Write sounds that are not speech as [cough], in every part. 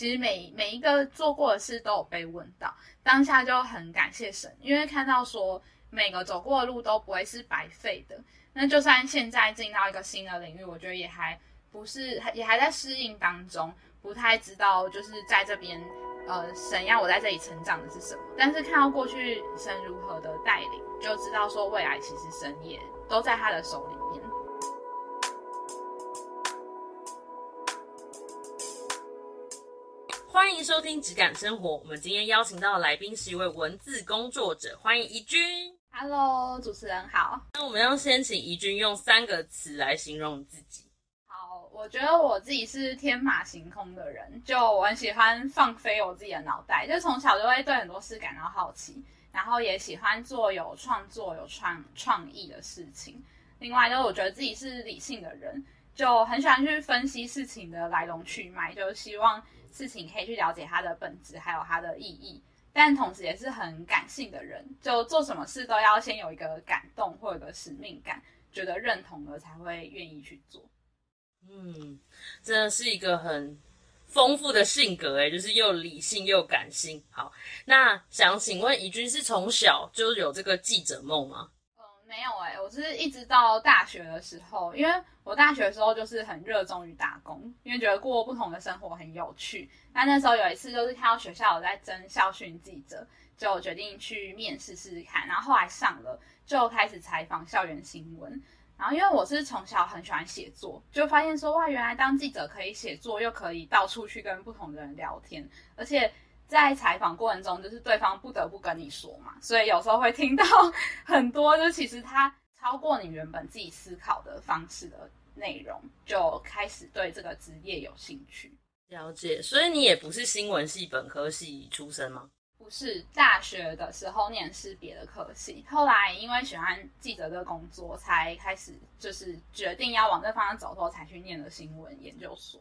其实每每一个做过的事都有被问到，当下就很感谢神，因为看到说每个走过的路都不会是白费的。那就算现在进到一个新的领域，我觉得也还不是，也还在适应当中，不太知道就是在这边，呃，神要我在这里成长的是什么。但是看到过去神如何的带领，就知道说未来其实神也都在他的手里面。欢迎收听《质感生活》。我们今天邀请到的来宾是一位文字工作者，欢迎怡君。Hello，主持人好。那我们要先请怡君用三个词来形容自己。好，我觉得我自己是天马行空的人，就我很喜欢放飞我自己的脑袋，就从小就会对很多事感到好奇，然后也喜欢做有创作、有创创意的事情。另外，就是我觉得自己是理性的人，就很喜欢去分析事情的来龙去脉，就希望事情可以去了解它的本质，还有它的意义。但同时也是很感性的人，就做什么事都要先有一个感动或者有个使命感，觉得认同了才会愿意去做。嗯，真的是一个很丰富的性格诶，就是又理性又感性。好，那想请问怡君是从小就有这个记者梦吗？没有哎、我是一直到大学的时候，因为我大学的时候就是很热衷于打工，因为觉得过不同的生活很有趣。那那时候有一次就是看到学校有在征校训记者，就决定去面试试试看。然后后来上了，就开始采访校园新闻。然后因为我是从小很喜欢写作，就发现说哇，原来当记者可以写作，又可以到处去跟不同的人聊天，而且在采访过程中，就是对方不得不跟你说嘛，所以有时候会听到 [laughs] 很多，就其实他超过你原本自己思考的方式的内容，就开始对这个职业有兴趣。了解，所以你也不是新闻系本科系出身吗？不是大学的时候念是别的科系，后来因为喜欢记者这个工作，才开始就是决定要往这方向走后，才去念了新闻研究所。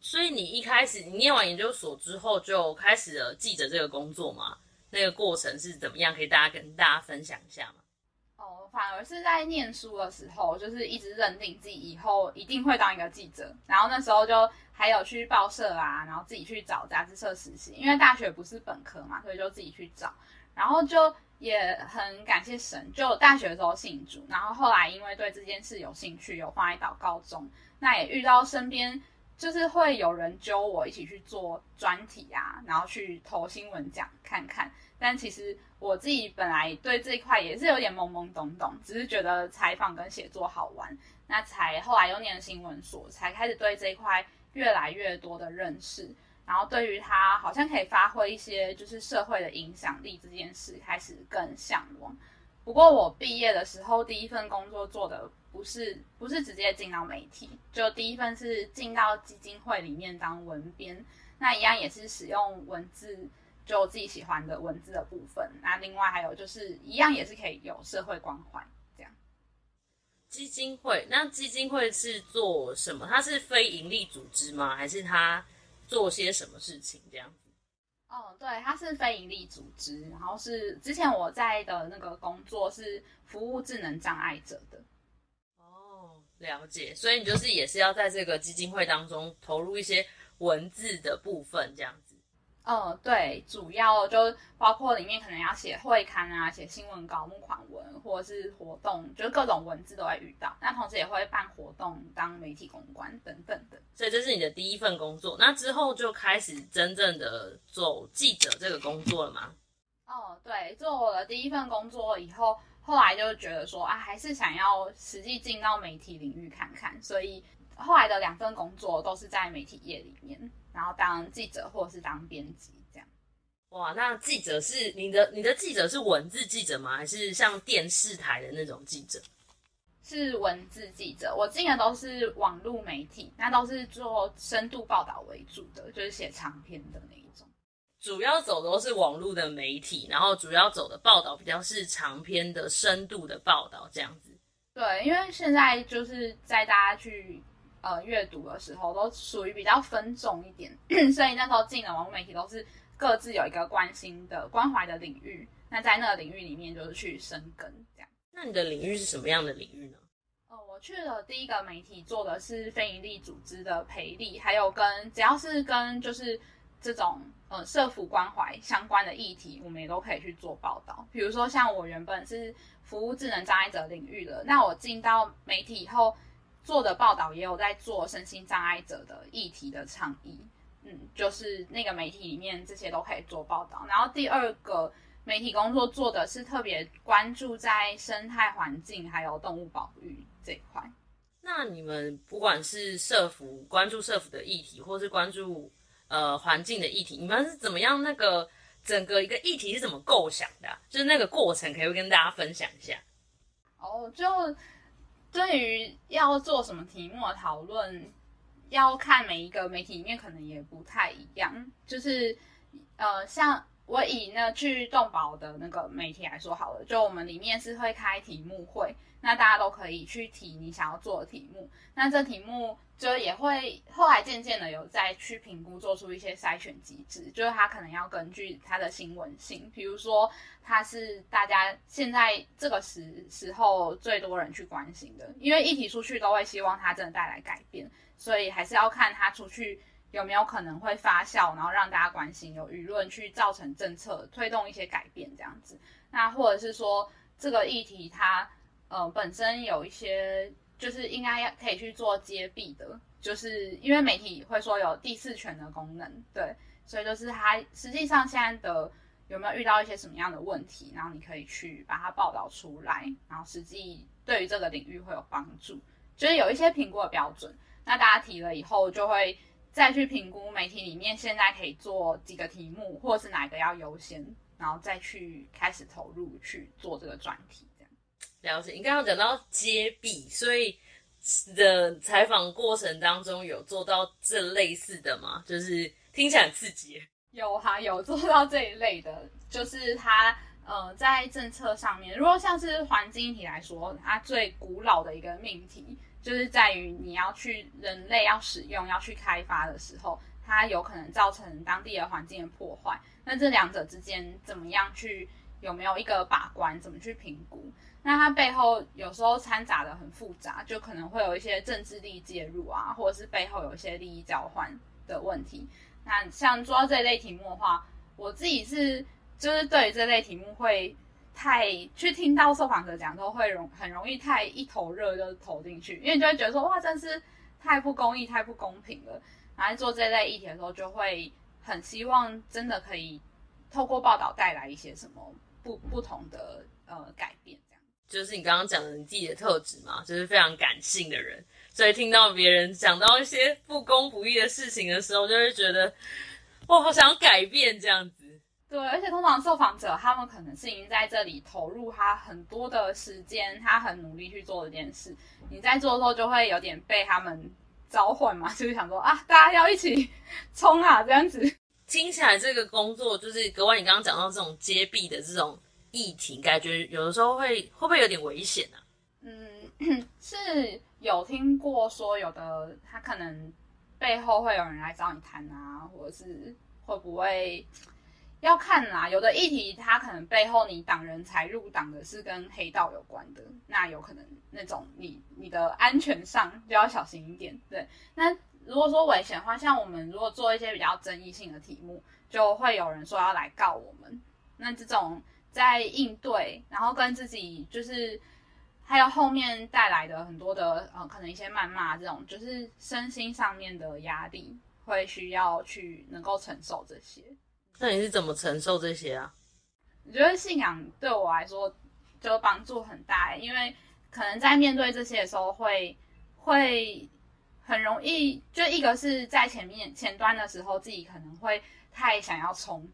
所以你一开始你念完研究所之后就开始了记者这个工作吗？那个过程是怎么样？可以大家跟大家分享一下吗？哦，反而是在念书的时候，就是一直认定自己以后一定会当一个记者，然后那时候就还有去报社啊，然后自己去找杂志社实习，因为大学不是本科嘛，所以就自己去找，然后就也很感谢神，就大学的时候信主，然后后来因为对这件事有兴趣，有放在祷告中，那也遇到身边就是会有人揪我一起去做专题啊，然后去投新闻奖看看。但其实我自己本来对这一块也是有点懵懵懂懂，只是觉得采访跟写作好玩，那才后来又念新闻所，才开始对这一块越来越多的认识。然后对于它好像可以发挥一些就是社会的影响力这件事，开始更向往。不过我毕业的时候，第一份工作做的不是不是直接进到媒体，就第一份是进到基金会里面当文编，那一样也是使用文字，就自己喜欢的文字的部分。那另外还有就是一样也是可以有社会关怀这样。基金会，那基金会是做什么？它是非营利组织吗？还是它做些什么事情这样子？哦，对，它是非营利组织，然后是之前我在的那个工作是服务智能障碍者的。哦，了解。所以你就是也是要在这个基金会当中投入一些文字的部分这样子。嗯，对，主要就包括里面可能要写会刊啊，写新闻稿、募款文，或者是活动，就是各种文字都会遇到。那同时也会办活动、当媒体公关等等的。所以这是你的第一份工作，那之后就开始真正的做记者这个工作了吗？哦，对，做我的第一份工作以后，后来就觉得说啊，还是想要实际进到媒体领域看看，所以后来的两份工作都是在媒体业里面，然后当记者或者是当编辑这样。哇，那记者是你的你的记者是文字记者吗？还是像电视台的那种记者？是文字记者，我进的都是网络媒体，那都是做深度报道为主的，就是写长篇的那一种。主要走的都是网络的媒体，然后主要走的报道比较是长篇的深度的报道这样子。对，因为现在就是在大家去呃阅读的时候，都属于比较分众一点，[clears throat] 所以那时候进的网络媒体都是各自有一个关心的、关怀的领域。那在那个领域里面，就是去深耕这样。那你的领域是什么样的领域呢？我去了第一个媒体做的是非营利组织的培力，还有跟只要是跟就是这种呃社福关怀相关的议题，我们也都可以去做报道。比如说像我原本是服务智能障碍者领域的，那我进到媒体以后做的报道也有在做身心障碍者的议题的倡议。嗯，就是那个媒体里面这些都可以做报道。然后第二个媒体工作做的是特别关注在生态环境还有动物保育这一块。那你们不管是社服关注社服的议题，或是关注呃环境的议题，你们是怎么样？那个整个一个议题是怎么构想的？就是那个过程，可以跟大家分享一下。哦，就对于要做什么题目的讨论。要看每一个媒体里面可能也不太一样，就是呃，像我以那去动保的那个媒体来说好了，就我们里面是会开题目会，那大家都可以去提你想要做的题目，那这题目就也会后来渐渐的有再去评估，做出一些筛选机制，就是它可能要根据它的新闻性，比如说它是大家现在这个时时候最多人去关心的，因为议题出去都会希望它真的带来改变。所以还是要看他出去有没有可能会发酵，然后让大家关心，有舆论去造成政策推动一些改变这样子。那或者是说这个议题它呃本身有一些就是应该要可以去做揭弊的，就是因为媒体会说有第四权的功能，对，所以就是它实际上现在的有没有遇到一些什么样的问题，然后你可以去把它报道出来，然后实际对于这个领域会有帮助，就是有一些评估的标准。那大家提了以后，就会再去评估媒体里面现在可以做几个题目，或是哪个要优先，然后再去开始投入去做这个专题。了解。你刚刚讲到揭弊，所以的采访过程当中有做到这类似的吗？就是听起来很刺激。有哈，有做到这一类的，就是它呃在政策上面，如果像是环境议题来说，它最古老的一个命题。就是在于你要去人类要使用要去开发的时候，它有可能造成当地的环境的破坏。那这两者之间怎么样去有没有一个把关？怎么去评估？那它背后有时候掺杂的很复杂，就可能会有一些政治力介入啊，或者是背后有一些利益交换的问题。那像做到这类题目的话，我自己是就是对于这类题目会。太去听到受访者讲都会容很容易太一头热就投进去，因为你就会觉得说哇，真是太不公义、太不公平了。然后做这类议题的时候，就会很希望真的可以透过报道带来一些什么不不同的呃改变。就是你刚刚讲的你自己的特质嘛，就是非常感性的人，所以听到别人讲到一些不公不义的事情的时候，就会觉得我，好想要改变这样子。对，而且通常受访者他们可能是已经在这里投入他很多的时间，他很努力去做这件事。你在做的时候就会有点被他们召唤嘛，[laughs] 就是想说啊，大家要一起 [laughs] 冲啊，这样子。听起来这个工作就是格外，你刚刚讲到这种揭弊的这种议题，感觉有的时候会会不会有点危险呢？嗯，是有听过说有的他可能背后会有人来找你谈啊，或者是会不会？要看啦，有的议题它可能背后你党人才入党的是跟黑道有关的，那有可能那种你你的安全上就要小心一点。对，那如果说危险的话，像我们如果做一些比较争议性的题目，就会有人说要来告我们。那这种在应对，然后跟自己就是还有后面带来的很多的呃，可能一些谩骂这种，就是身心上面的压力，会需要去能够承受这些。那你是怎么承受这些啊？我觉得信仰对我来说就帮助很大，因为可能在面对这些的时候，会会很容易，就一个是在前面前端的时候，自己可能会太想要冲，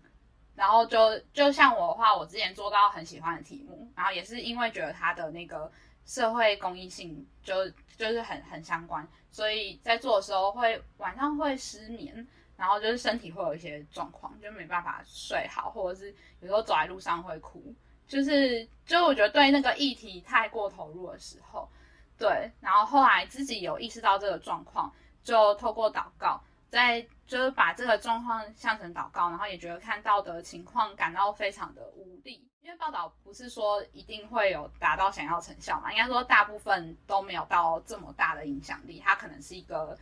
然后就就像我的话，我之前做到很喜欢的题目，然后也是因为觉得它的那个社会公益性就就是很很相关，所以在做的时候会晚上会失眠。然后就是身体会有一些状况，就没办法睡好，或者是有时候走在路上会哭，就是就我觉得对那个议题太过投入的时候，对，然后后来自己有意识到这个状况，就透过祷告，在就是把这个状况向神祷告，然后也觉得看到的情况感到非常的无力。因为报道不是说一定会有达到想要成效嘛，应该说大部分都没有到这么大的影响力，它可能是一个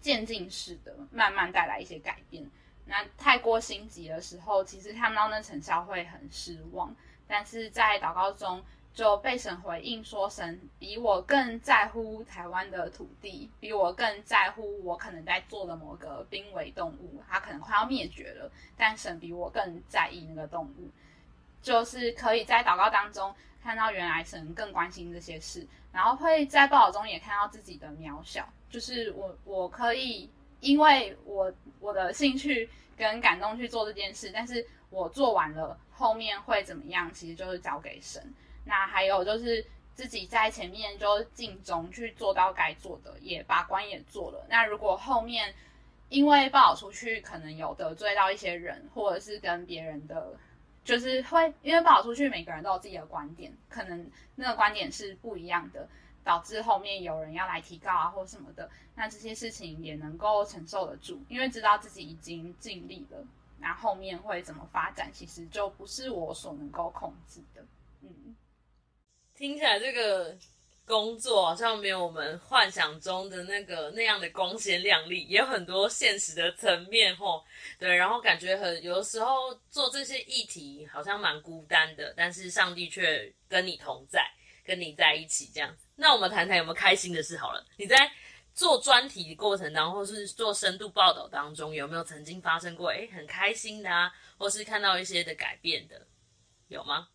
渐进式的，慢慢带来一些改变。那太过心急的时候，其实看不到那成效会很失望。但是在祷告中就被神回应说，神比我更在乎台湾的土地，比我更在乎我可能在做的某个濒危动物，它可能快要灭绝了，但神比我更在意那个动物。就是可以在祷告当中看到原来神更关心这些事，然后会在报道中也看到自己的渺小。就是我我可以因为我我的兴趣跟感动去做这件事，但是我做完了后面会怎么样，其实就是交给神。那还有就是自己在前面就尽忠去做到该做的，也把关也做了。那如果后面因为报道出去，可能有得罪到一些人，或者是跟别人的。就是会因为不好出去，每个人都有自己的观点，可能那个观点是不一样的，导致后面有人要来提告啊或什么的，那这些事情也能够承受得住，因为知道自己已经尽力了，那后面会怎么发展，其实就不是我所能够控制的。嗯，听起来这个。工作好像没有我们幻想中的那个那样的光鲜亮丽，也有很多现实的层面吼。对，然后感觉很有的时候做这些议题好像蛮孤单的，但是上帝却跟你同在，跟你在一起这样。那我们谈谈有没有开心的事好了？你在做专题的过程当中，或是做深度报道当中，有没有曾经发生过诶很开心的啊，或是看到一些的改变的，有吗？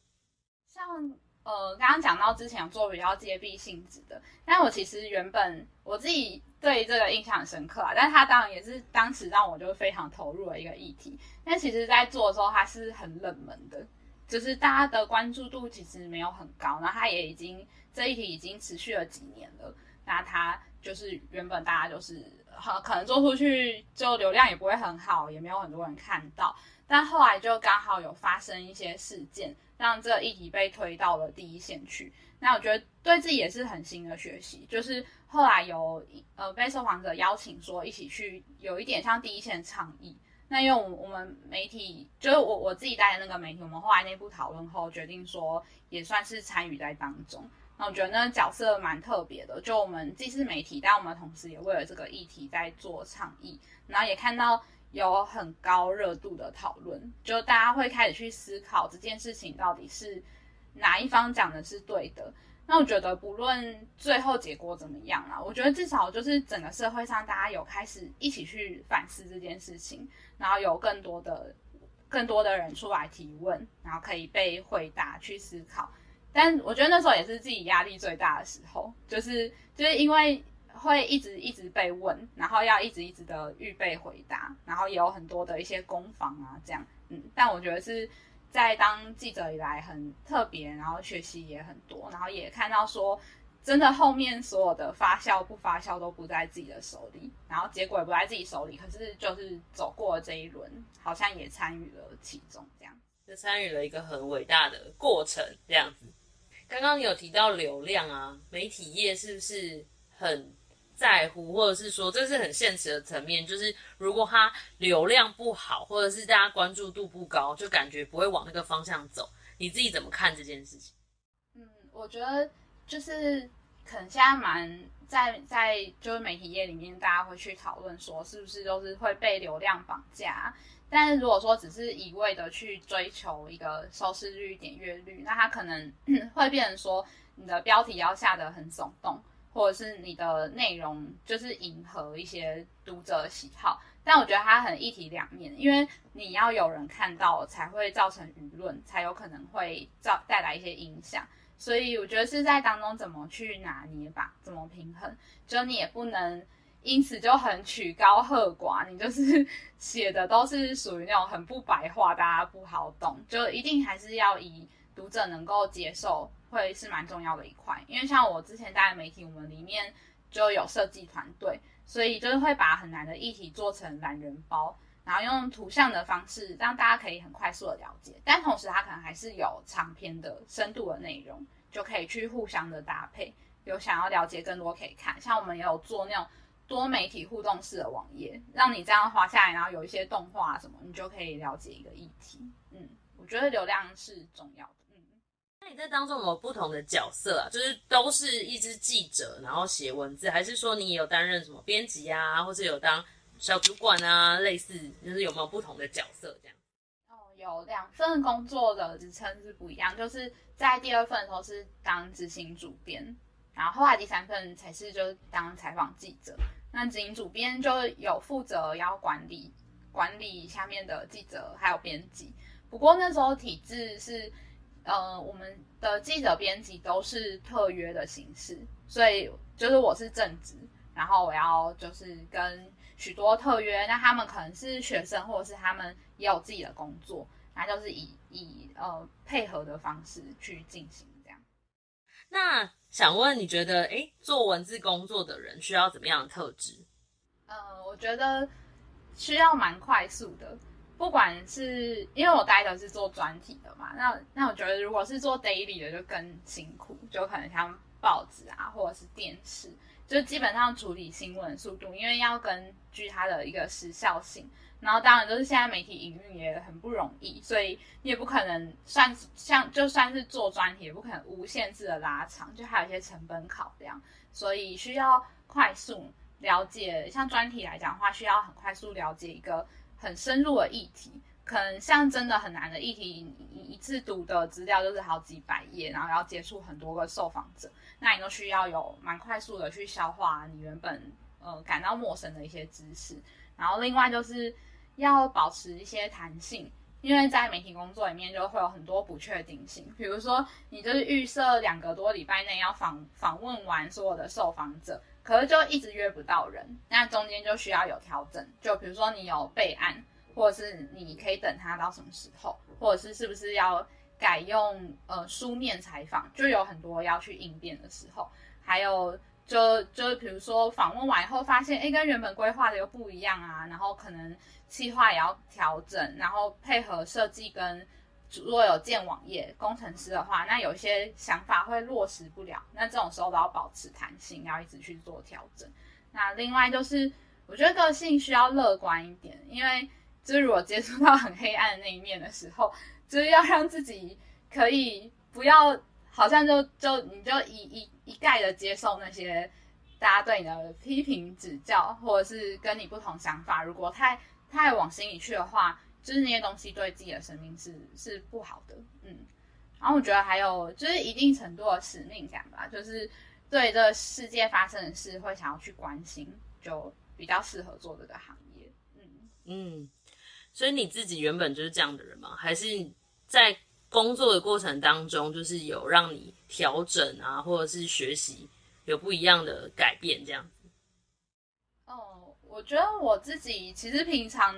像。呃，刚刚讲到之前做比较揭蔽性质的，但我其实原本我自己对这个印象很深刻啊，但是它当然也是当时让我就非常投入的一个议题。但其实，在做的时候，它是很冷门的，就是大家的关注度其实没有很高。然后它也已经这一题已经持续了几年了，那它就是原本大家就是很可能做出去就流量也不会很好，也没有很多人看到。但后来就刚好有发生一些事件。让这个议题被推到了第一线去，那我觉得对自己也是很新的学习。就是后来有呃被受访者邀请说一起去，有一点像第一线倡议。那因为我我们媒体就是我我自己带的那个媒体，我们后来内部讨论后决定说也算是参与在当中。那我觉得那个角色蛮特别的，就我们既是媒体，但我们同时也为了这个议题在做倡议，然后也看到。有很高热度的讨论，就大家会开始去思考这件事情到底是哪一方讲的是对的。那我觉得不论最后结果怎么样啊，我觉得至少就是整个社会上大家有开始一起去反思这件事情，然后有更多的更多的人出来提问，然后可以被回答去思考。但我觉得那时候也是自己压力最大的时候，就是就是因为。会一直一直被问，然后要一直一直的预备回答，然后也有很多的一些攻防啊，这样，嗯，但我觉得是在当记者以来很特别，然后学习也很多，然后也看到说，真的后面所有的发酵不发酵都不在自己的手里，然后结果也不在自己手里，可是就是走过了这一轮，好像也参与了其中，这样，就参与了一个很伟大的过程，这样子。刚刚有提到流量啊，媒体业是不是很？在乎，或者是说这是很现实的层面，就是如果它流量不好，或者是大家关注度不高，就感觉不会往那个方向走。你自己怎么看这件事情？嗯，我觉得就是可能现在蛮在在就是媒体业里面，大家会去讨论说是不是都是会被流量绑架。但是如果说只是一味的去追求一个收视率、点阅率，那它可能会变成说你的标题要下得很耸动。或者是你的内容就是迎合一些读者喜好，但我觉得它很一体两面，因为你要有人看到才会造成舆论，才有可能会造带来一些影响。所以我觉得是在当中怎么去拿捏吧，怎么平衡，就你也不能因此就很曲高和寡，你就是 [laughs] 写的都是属于那种很不白话，大家不好懂，就一定还是要以读者能够接受。会是蛮重要的一块，因为像我之前在媒体，我们里面就有设计团队，所以就是会把很难的议题做成懒人包，然后用图像的方式让大家可以很快速的了解，但同时它可能还是有长篇的深度的内容，就可以去互相的搭配。有想要了解更多可以看，像我们也有做那种多媒体互动式的网页，让你这样滑下来，然后有一些动画什么，你就可以了解一个议题。嗯，我觉得流量是重要的。你在当中有没有不同的角色啊？就是都是一只记者，然后写文字，还是说你有担任什么编辑啊，或是有当小主管啊，类似，就是有没有不同的角色这样？哦，有两份工作的职称是不一样，就是在第二份的时候是当执行主编，然后后来第三份才是就是当采访记者。那执行主编就有负责要管理管理下面的记者还有编辑，不过那时候体制是，呃，我们的记者编辑都是特约的形式，所以就是我是正职，然后我要就是跟许多特约，那他们可能是学生或者是他们也有自己的工作，那就是以以呃配合的方式去进行这样。那想问，你觉得诶，做文字工作的人需要怎么样的特质？呃，我觉得需要蛮快速的，不管是因为我待的是做专题的嘛，那那我觉得如果是做 daily 的就更辛苦，就可能像报纸啊或者是电视，就基本上处理新闻速度，因为要根据它的一个时效性。然后当然就是现在媒体营运也很不容易，所以你也不可能算 [laughs] 像就算是做专题，也不可能无限制的拉长，就还有一些成本考量，所以需要快速了解。像专题来讲的话，需要很快速了解一个很深入的议题，可能像真的很难的议题，你一次读的资料就是好几百页，然后要接触很多个受访者，那你都需要有蛮快速的去消化你原本呃感到陌生的一些知识，然后另外就是。要保持一些弹性，因为在媒体工作里面就会有很多不确定性。比如说，你就是预设两个多礼拜内要访访问完所有的受访者，可是就一直约不到人，那中间就需要有调整。就比如说你有备案，或者是你可以等他到什么时候，或者是是不是要改用呃书面采访，就有很多要去应变的时候。还有就就比如说访问完以后发现，哎，跟原本规划的又不一样啊，然后可能。计划也要调整，然后配合设计跟如果有建网页工程师的话，那有些想法会落实不了，那这种时候都要保持弹性，要一直去做调整。那另外就是，我觉得个性需要乐观一点，因为就是如果接触到很黑暗的那一面的时候，就是要让自己可以不要好像就就你就一一一概的接受那些大家对你的批评指教，或者是跟你不同想法，如果太。太往心里去的话，就是那些东西对自己的生命是是不好的，嗯。然后我觉得还有就是一定程度的使命感吧，就是对这个世界发生的事会想要去关心，就比较适合做这个行业，嗯嗯。所以你自己原本就是这样的人吗？还是在工作的过程当中，就是有让你调整啊，或者是学习有不一样的改变这样哦？我觉得我自己其实平常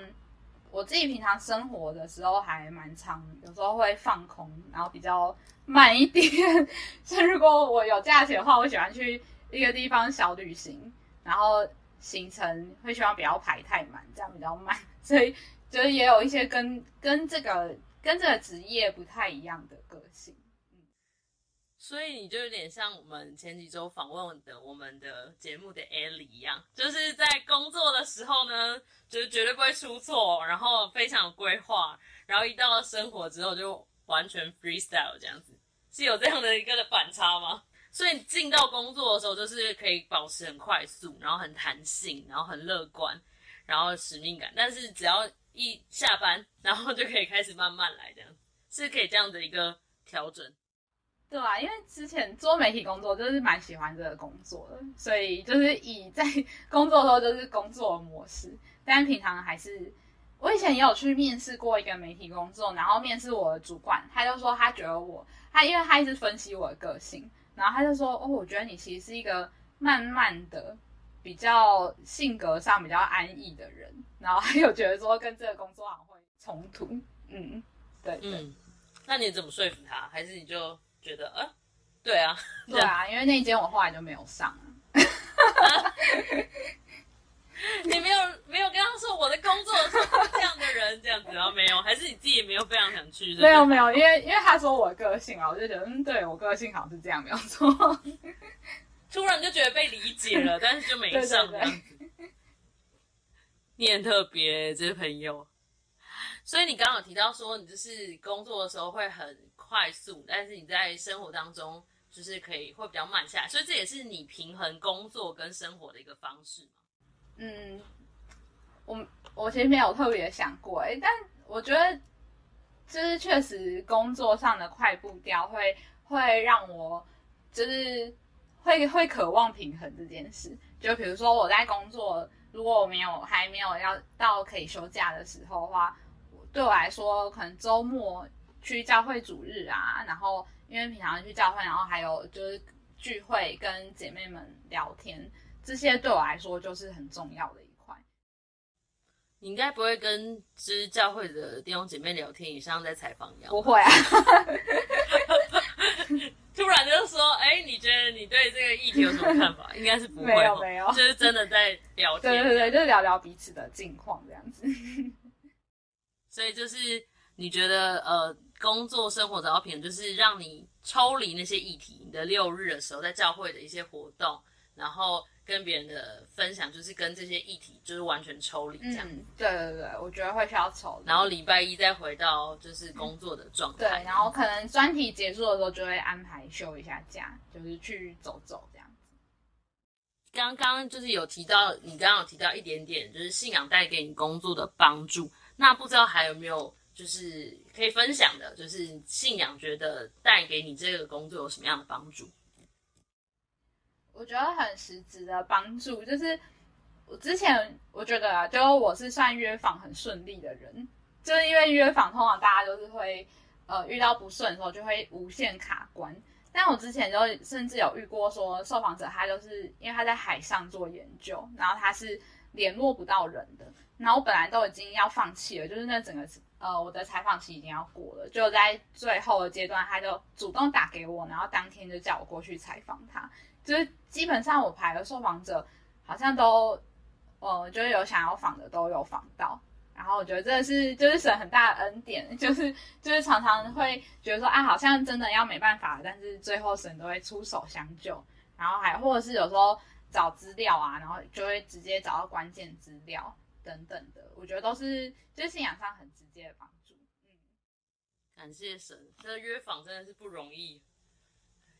我自己平常生活的时候还蛮长，有时候会放空，然后比较慢一点。[laughs] 所以如果我有假期的话，我喜欢去一个地方小旅行，然后行程会希望不要排太满，这样比较慢。[laughs] 所以就是也有一些跟跟这个跟这个职业不太一样的个性。所以你就有点像我们前几周访问的我们的节目的 Ellie 一样，就是在工作的时候呢，就是绝对不会出错，然后非常有规划，然后一到了生活之后就完全 freestyle 这样子，是有这样的一个反差吗？所以进到工作的时候，就是可以保持很快速，然后很弹性，然后很乐观，然后使命感，但是只要一下班，然后就可以开始慢慢来，这样是可以这样的一个调整。对啊，因为之前做媒体工作就是蛮喜欢这个工作的，所以就是以在工作的时候就是工作模式，但平常还是我以前也有去面试过一个媒体工作，然后面试我的主管，他就说他觉得我他因为他一直分析我的个性，然后他就说哦，我觉得你其实是一个慢慢的比较性格上比较安逸的人，然后还有觉得说跟这个工作好像会冲突，嗯，对，嗯，那你怎么说服他？还是你就？觉得呃，对啊，[laughs] 对啊，因为那间我后来就没有上。[laughs] 你没有没有跟他说我的工作是这样的人这样子，然后没有，还是你自己也没有非常想去？没有没有，因为因为他说我个性啊，我就觉得嗯，对我个性好像是这样，没有错。[laughs] 突然就觉得被理解了，但是就没上这样子。你很特别，这些朋友。所以你刚刚有提到说，你就是工作的时候会很快速，但是你在生活当中就是可以会比较慢下来，所以这也是你平衡工作跟生活的一个方式？嗯，我我其实没有特别想过哎，但我觉得就是确实工作上的快步调会会让我就是会会渴望平衡这件事。就比如说我在工作，如果我没有还没有要到可以休假的时候的话。对我来说，可能周末去教会主日啊，然后因为平常去教会，然后还有就是聚会跟姐妹们聊天，这些对我来说就是很重要的一块。你应该不会跟之教会的弟兄姐妹聊天，也像在采访一样。不会啊，[laughs] 突然就说：“哎，你觉得你对这个议题有什么看法？”应该是不会，没有没有，就是真的在聊天。对对对，就是聊聊彼此的近况这样子。所以就是你觉得呃，工作生活的平衡，就是让你抽离那些议题。你的六日的时候，在教会的一些活动，然后跟别人的分享，就是跟这些议题就是完全抽离这样。对对对，我觉得会需要抽。然后礼拜一再回到就是工作的状态。对，然后可能专题结束的时候，就会安排休一下假，就是去走走这样子。刚刚就是有提到，你刚刚有提到一点点，就是信仰带给你工作的帮助。那不知道还有没有就是可以分享的，就是信仰觉得带给你这个工作有什么样的帮助？我觉得很实质的帮助，就是我之前我觉得，就我是算约访很顺利的人，就是因为约访通常大家都是会呃遇到不顺的时候就会无限卡关，但我之前就甚至有遇过说受访者他就是因为他在海上做研究，然后他是联络不到人的。然后我本来都已经要放弃了，就是那整个呃我的采访期已经要过了，就在最后的阶段，他就主动打给我，然后当天就叫我过去采访他。就是基本上我排的受访者好像都呃就是有想要访的都有访到，然后我觉得这是就是神很大的恩典，[laughs] 就是就是常常会觉得说啊好像真的要没办法，但是最后神都会出手相救，然后还或者是有时候找资料啊，然后就会直接找到关键资料。等等的，我觉得都是就是信仰上很直接的帮助。嗯，感谢神，这约访真的是不容易。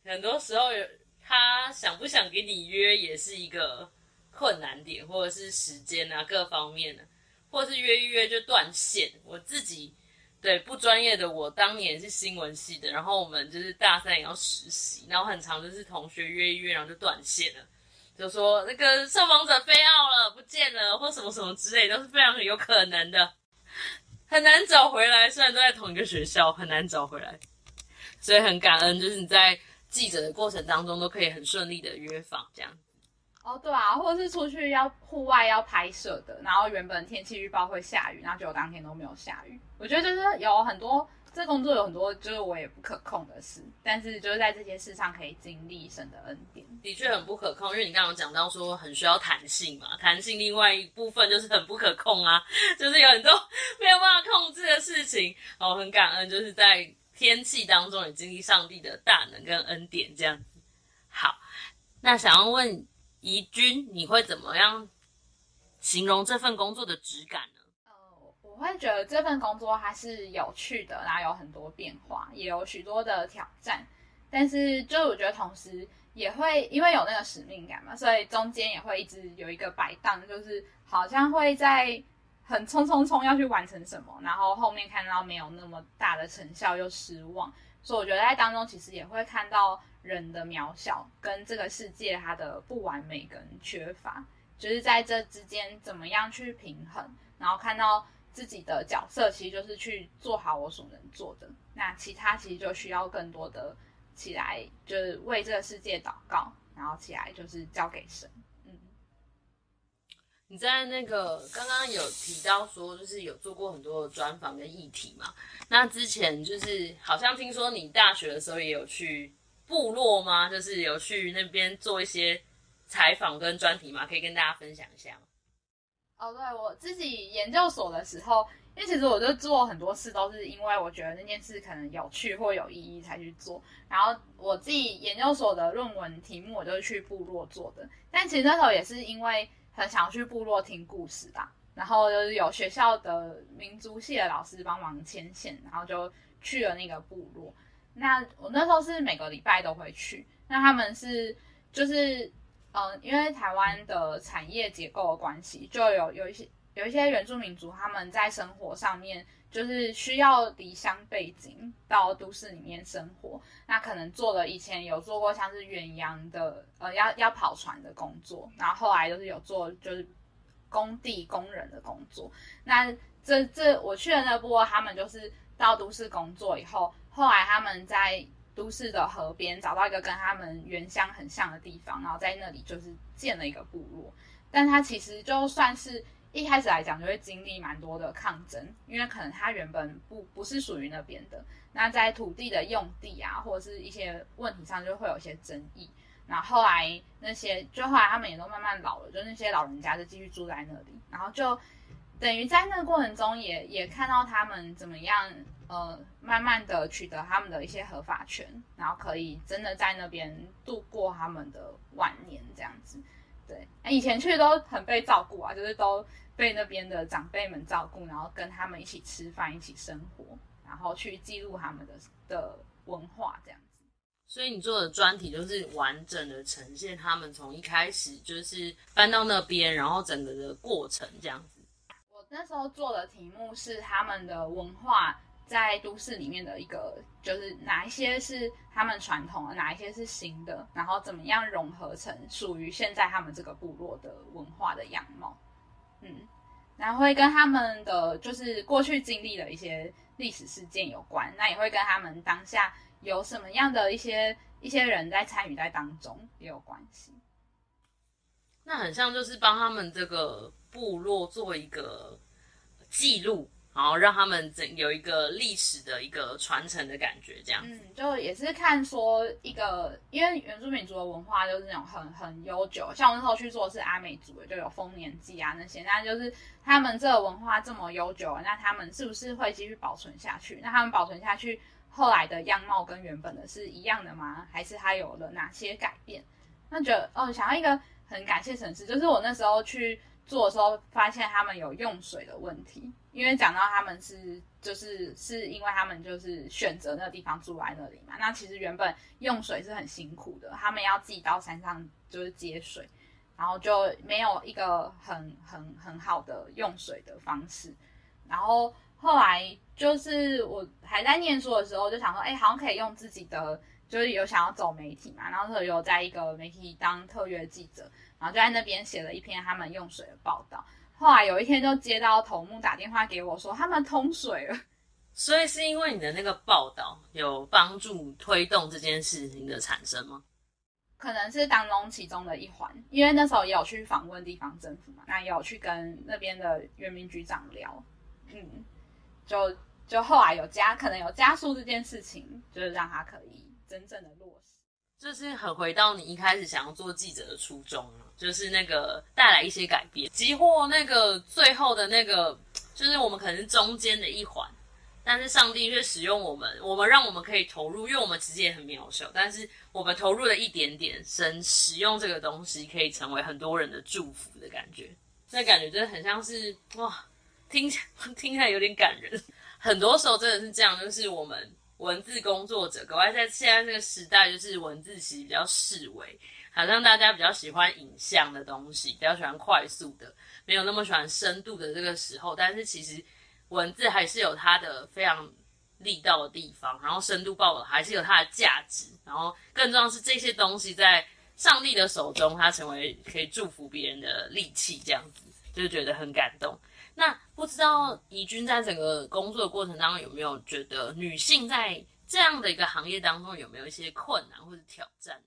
很多时候，有他想不想给你约，也是一个困难点，或者是时间啊各方面的，或是约一约就断线。我自己对不专业的我，当年是新闻系的，然后我们就是大三也要实习，然后很长就是同学约一约，然后就断线了。就说那个受访者飞奥了，不见了，或什么什么之类，都是非常有可能的，很难找回来。虽然都在同一个学校，很难找回来，所以很感恩，就是你在记者的过程当中都可以很顺利的约访这样。哦，对啊，或者是出去要户外要拍摄的，然后原本天气预报会下雨，然后结果当天都没有下雨。我觉得就是有很多。这工作有很多就是我也不可控的事，但是就是在这些事上可以经历神的恩典。的确很不可控，因为你刚刚讲到说很需要弹性嘛，弹性另外一部分就是很不可控啊，[laughs] 就是有很多没有办法控制的事情。哦，很感恩，就是在天气当中也经历上帝的大能跟恩典这样子。好，那想要问怡君，你会怎么样形容这份工作的质感呢？我会觉得这份工作还是有趣的，然后有很多变化，也有许多的挑战。但是，就我觉得同时也会因为有那个使命感嘛，所以中间也会一直有一个摆荡，就是好像会在很冲冲冲要去完成什么，然后后面看到没有那么大的成效又失望。所以我觉得在当中其实也会看到人的渺小跟这个世界它的不完美跟缺乏，就是在这之间怎么样去平衡，然后看到。自己的角色其实就是去做好我所能做的，那其他其实就需要更多的起来，就是为这个世界祷告，然后起来就是交给神。嗯，你在那个刚刚有提到说，就是有做过很多的专访跟议题嘛？那之前就是好像听说你大学的时候也有去部落吗？就是有去那边做一些采访跟专题嘛？可以跟大家分享一下吗？哦，对我自己研究所的时候，因为其实我就做很多事，都是因为我觉得那件事可能有趣或有意义才去做。然后我自己研究所的论文题目，我就是去部落做的。但其实那时候也是因为很想去部落听故事吧。然后就是有学校的民族系的老师帮忙牵线，然后就去了那个部落。那我那时候是每个礼拜都会去。那他们是就是嗯，因为台湾的产业结构的关系，就有有一些有一些原住民族他们在生活上面就是需要离乡背景到都市里面生活。那可能做了以前有做过像是远洋的呃要要跑船的工作，然后后来就是有做就是工地工人的工作。那这这我去的那波，他们就是到都市工作以后，后来他们在都市的河边找到一个跟他们原乡很像的地方，然后在那里就是建了一个部落。但他其实就算是一开始来讲，就会经历蛮多的抗争，因为可能他原本不不是属于那边的。那在土地的用地啊，或者是一些问题上，就会有一些争议。然后后来那些，就后来他们也都慢慢老了，就那些老人家就继续住在那里，然后就等于在那个过程中，也也看到他们怎么样。呃，慢慢的取得他们的一些合法权，然后可以真的在那边度过他们的晚年，这样子。对，那以前去都很被照顾啊，就是都被那边的长辈们照顾，然后跟他们一起吃饭，一起生活，然后去记录他们的的文化，这样子。所以你做的专题就是完整的呈现他们从一开始就是搬到那边，然后整个的过程这样子。我那时候做的题目是他们的文化。在都市里面的一个，就是哪一些是他们传统的，哪一些是新的，然后怎么样融合成属于现在他们这个部落的文化的样貌，嗯，然后会跟他们的就是过去经历的一些历史事件有关，那也会跟他们当下有什么样的一些一些人在参与在当中也有关系。那很像就是帮他们这个部落做一个记录。然后让他们整有一个历史的一个传承的感觉，这样。嗯，就也是看说一个，因为原住民族的文化就是那种很很悠久，像我那时候去做是阿美族的，就有丰年祭啊那些，那就是他们这个文化这么悠久，那他们是不是会继续保存下去？那他们保存下去后来的样貌跟原本的是一样的吗？还是它有了哪些改变？那觉哦，想要一个很感谢城市，就是我那时候去。做的时候发现他们有用水的问题，因为讲到他们是就是是因为他们就是选择那个地方住在那里嘛，那其实原本用水是很辛苦的，他们要自己到山上就是接水，然后就没有一个很很很好的用水的方式，然后后来就是我还在念书的时候就想说，哎，好像可以用自己的，就是有想要走媒体嘛，然后有在一个媒体当特约记者。然后就在那边写了一篇他们用水的报道。后来有一天就接到头目打电话给我说，他们通水了。[laughs] 所以是因为你的那个报道有帮助推动这件事情的产生吗？可能是当中其中的一环，因为那时候也有去访问地方政府嘛，那也有去跟那边的原民局长聊，嗯，就就后来有加，可能有加速这件事情，就是让他可以真正的落就。是很回到你一开始想要做记者的初衷。就是那个带来一些改变，即或那个最后的那个，就是我们可能是中间的一环，但是上帝却使用我们，我们让我们可以投入，因为我们其实也很渺小，但是我们投入了一点点，神使用这个东西可以成为很多人的祝福的感觉，那感觉真的很像是哇，听起来 [laughs] 听起来有点感人。很多时候真的是这样，就是我们文字工作者，格外在现在这个时代，就是文字其实比较视为。好像大家比较喜欢影像的东西，比较喜欢快速的，没有那么喜欢深度的这个时候。但是其实文字还是有它的非常力道的地方，然后深度报道还是有它的价值。然后更重要是这些东西在上帝的手中，它成为可以祝福别人的利器，这样子就是觉得很感动。那不知道怡君在整个工作的过程当中有没有觉得女性在这样的一个行业当中有没有一些困难或者挑战？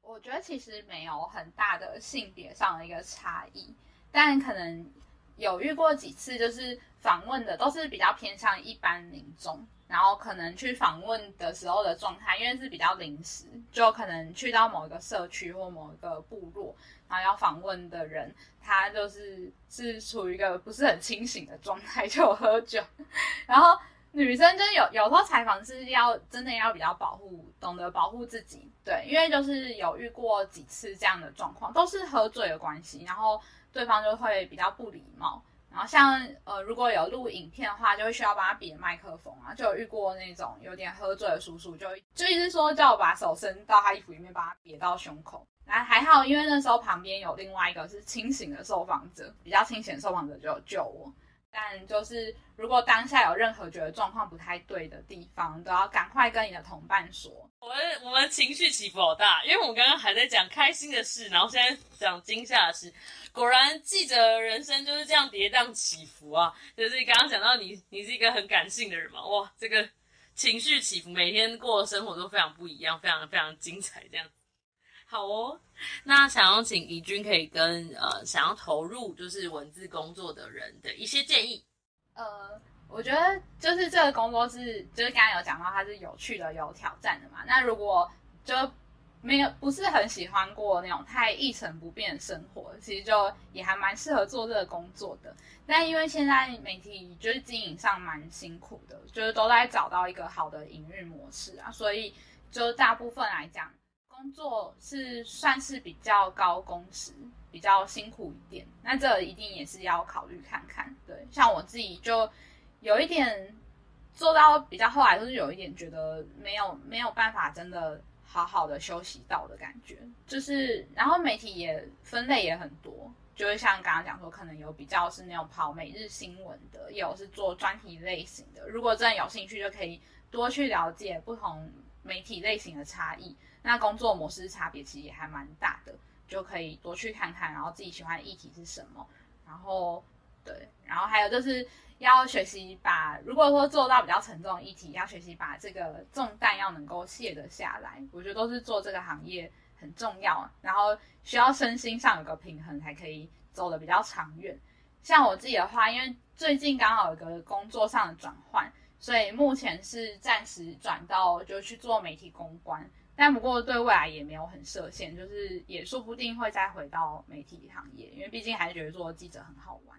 我觉得其实没有很大的性别上的一个差异，但可能有遇过几次，就是访问的都是比较偏向一般民众，然后可能去访问的时候的状态，因为是比较临时，就可能去到某一个社区或某一个部落，然后要访问的人，他就是是处于一个不是很清醒的状态，就喝酒，然后。女生就有有时候采访是要真的要比较保护，懂得保护自己，对，因为就是有遇过几次这样的状况，都是喝醉的关系，然后对方就会比较不礼貌，然后像呃，如果有录影片的话，就会需要帮他别麦克风啊。就有遇过那种有点喝醉的叔叔，就就一直说叫我把手伸到他衣服里面，把他别到胸口。然后还好，因为那时候旁边有另外一个是清醒的受访者，比较清醒的受访者就有救我。但就是如果当下有任何觉得状况不太对的地方，都要赶快跟你的同伴说。我们我们情绪起伏好大，因为我们刚刚还在讲开心的事，然后现在讲惊吓的事。果然记者人生就是这样跌宕起伏啊！就是你刚刚讲到你，你是一个很感性的人嘛，哇，这个情绪起伏，每天过的生活都非常不一样，非常非常精彩，这样。好哦，那想要请怡君可以跟呃想要投入就是文字工作的人的一些建议。呃，我觉得就是这个工作是，就是刚刚有讲到它是有趣的、有挑战的嘛。那如果就没有不是很喜欢过那种太一成不变的生活，其实就也还蛮适合做这个工作的。但因为现在媒体就是经营上蛮辛苦的，就是都在找到一个好的营运模式啊，所以就大部分来讲。工作是算是比较高工时，比较辛苦一点，那这一定也是要考虑看看。对，像我自己就有一点做到比较后来，就是有一点觉得没有没有办法真的好好的休息到的感觉。就是，然后媒体也分类也很多，就是像刚刚讲说，可能有比较是那种跑每日新闻的，也有是做专题类型的。如果真的有兴趣，就可以多去了解不同媒体类型的差异。那工作模式差别其实也还蛮大的，就可以多去看看，然后自己喜欢的议题是什么，然后对，然后还有就是要学习把，如果说做到比较沉重的议题，要学习把这个重担要能够卸得下来，我觉得都是做这个行业很重要，然后需要身心上有个平衡，才可以走得比较长远。像我自己的话，因为最近刚好有个工作上的转换，所以目前是暂时转到就去做媒体公关。但不过对未来也没有很设限，就是也说不定会再回到媒体行业，因为毕竟还是觉得做记者很好玩。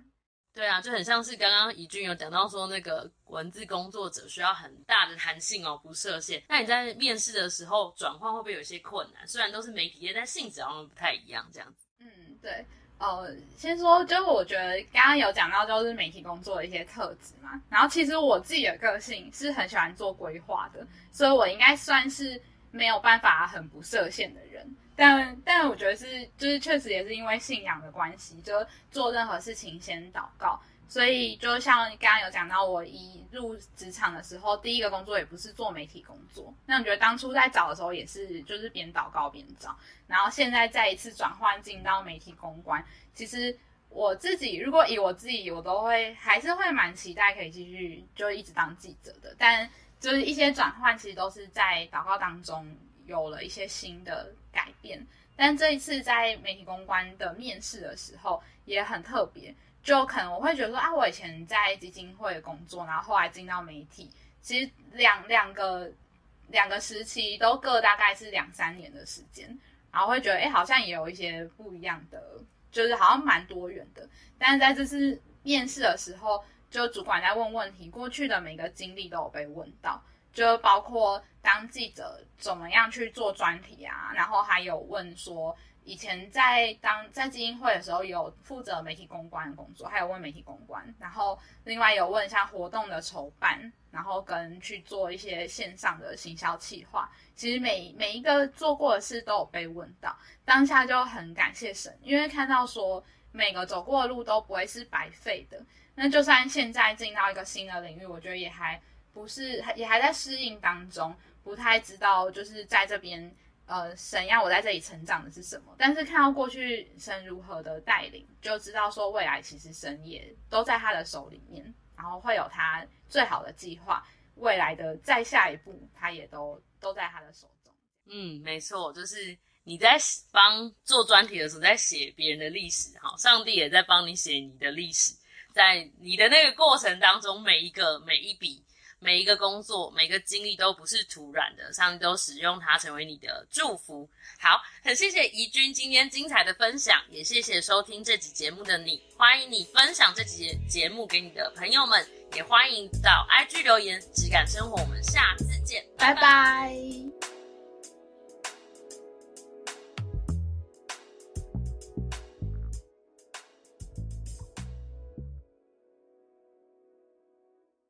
对啊，就很像是刚刚怡俊有讲到说，那个文字工作者需要很大的弹性哦，不设限。那你在面试的时候转换会不会有些困难？虽然都是媒体业，但性质好像不太一样，这样子。嗯，对。呃，先说，就我觉得刚刚有讲到就是媒体工作的一些特质嘛。然后其实我自己的个性是很喜欢做规划的，所以我应该算是。没有办法很不设限的人，但但我觉得是就是确实也是因为信仰的关系，就做任何事情先祷告。所以就像刚刚有讲到，我一入职场的时候，第一个工作也不是做媒体工作。那我觉得当初在找的时候也是就是边祷告边找，然后现在再一次转换进到媒体公关，其实我自己如果以我自己，我都会还是会蛮期待可以继续就一直当记者的，但。就是一些转换，其实都是在祷告当中有了一些新的改变。但这一次在媒体公关的面试的时候也很特别，就可能我会觉得说啊，我以前在基金会工作，然后后来进到媒体，其实两两个两个时期都各大概是两三年的时间，然后会觉得哎，好像也有一些不一样的，就是好像蛮多元的。但是在这次面试的时候。就主管在问问题，过去的每个经历都有被问到，就包括当记者怎么样去做专题啊，然后还有问说以前在当在基金会的时候有负责媒体公关的工作，还有问媒体公关，然后另外有问像活动的筹办，然后跟去做一些线上的行销企划，其实每每一个做过的事都有被问到，当下就很感谢神，因为看到说每个走过的路都不会是白费的。那就算现在进到一个新的领域，我觉得也还不是，也还在适应当中，不太知道就是在这边，呃，神要我在这里成长的是什么。但是看到过去神如何的带领，就知道说未来其实神也都在他的手里面，然后会有他最好的计划，未来的再下一步，他也都都在他的手中。嗯，没错，就是你在帮做专题的时候，在写别人的历史，哈，上帝也在帮你写你的历史。在你的那个过程当中，每一个每一笔、每一个工作、每个经历都不是突然的，上帝都使用它成为你的祝福。好，很谢谢怡君今天精彩的分享，也谢谢收听这集节目的你。欢迎你分享这集节目给你的朋友们，也欢迎到 IG 留言。质感生活，我们下次见，拜拜。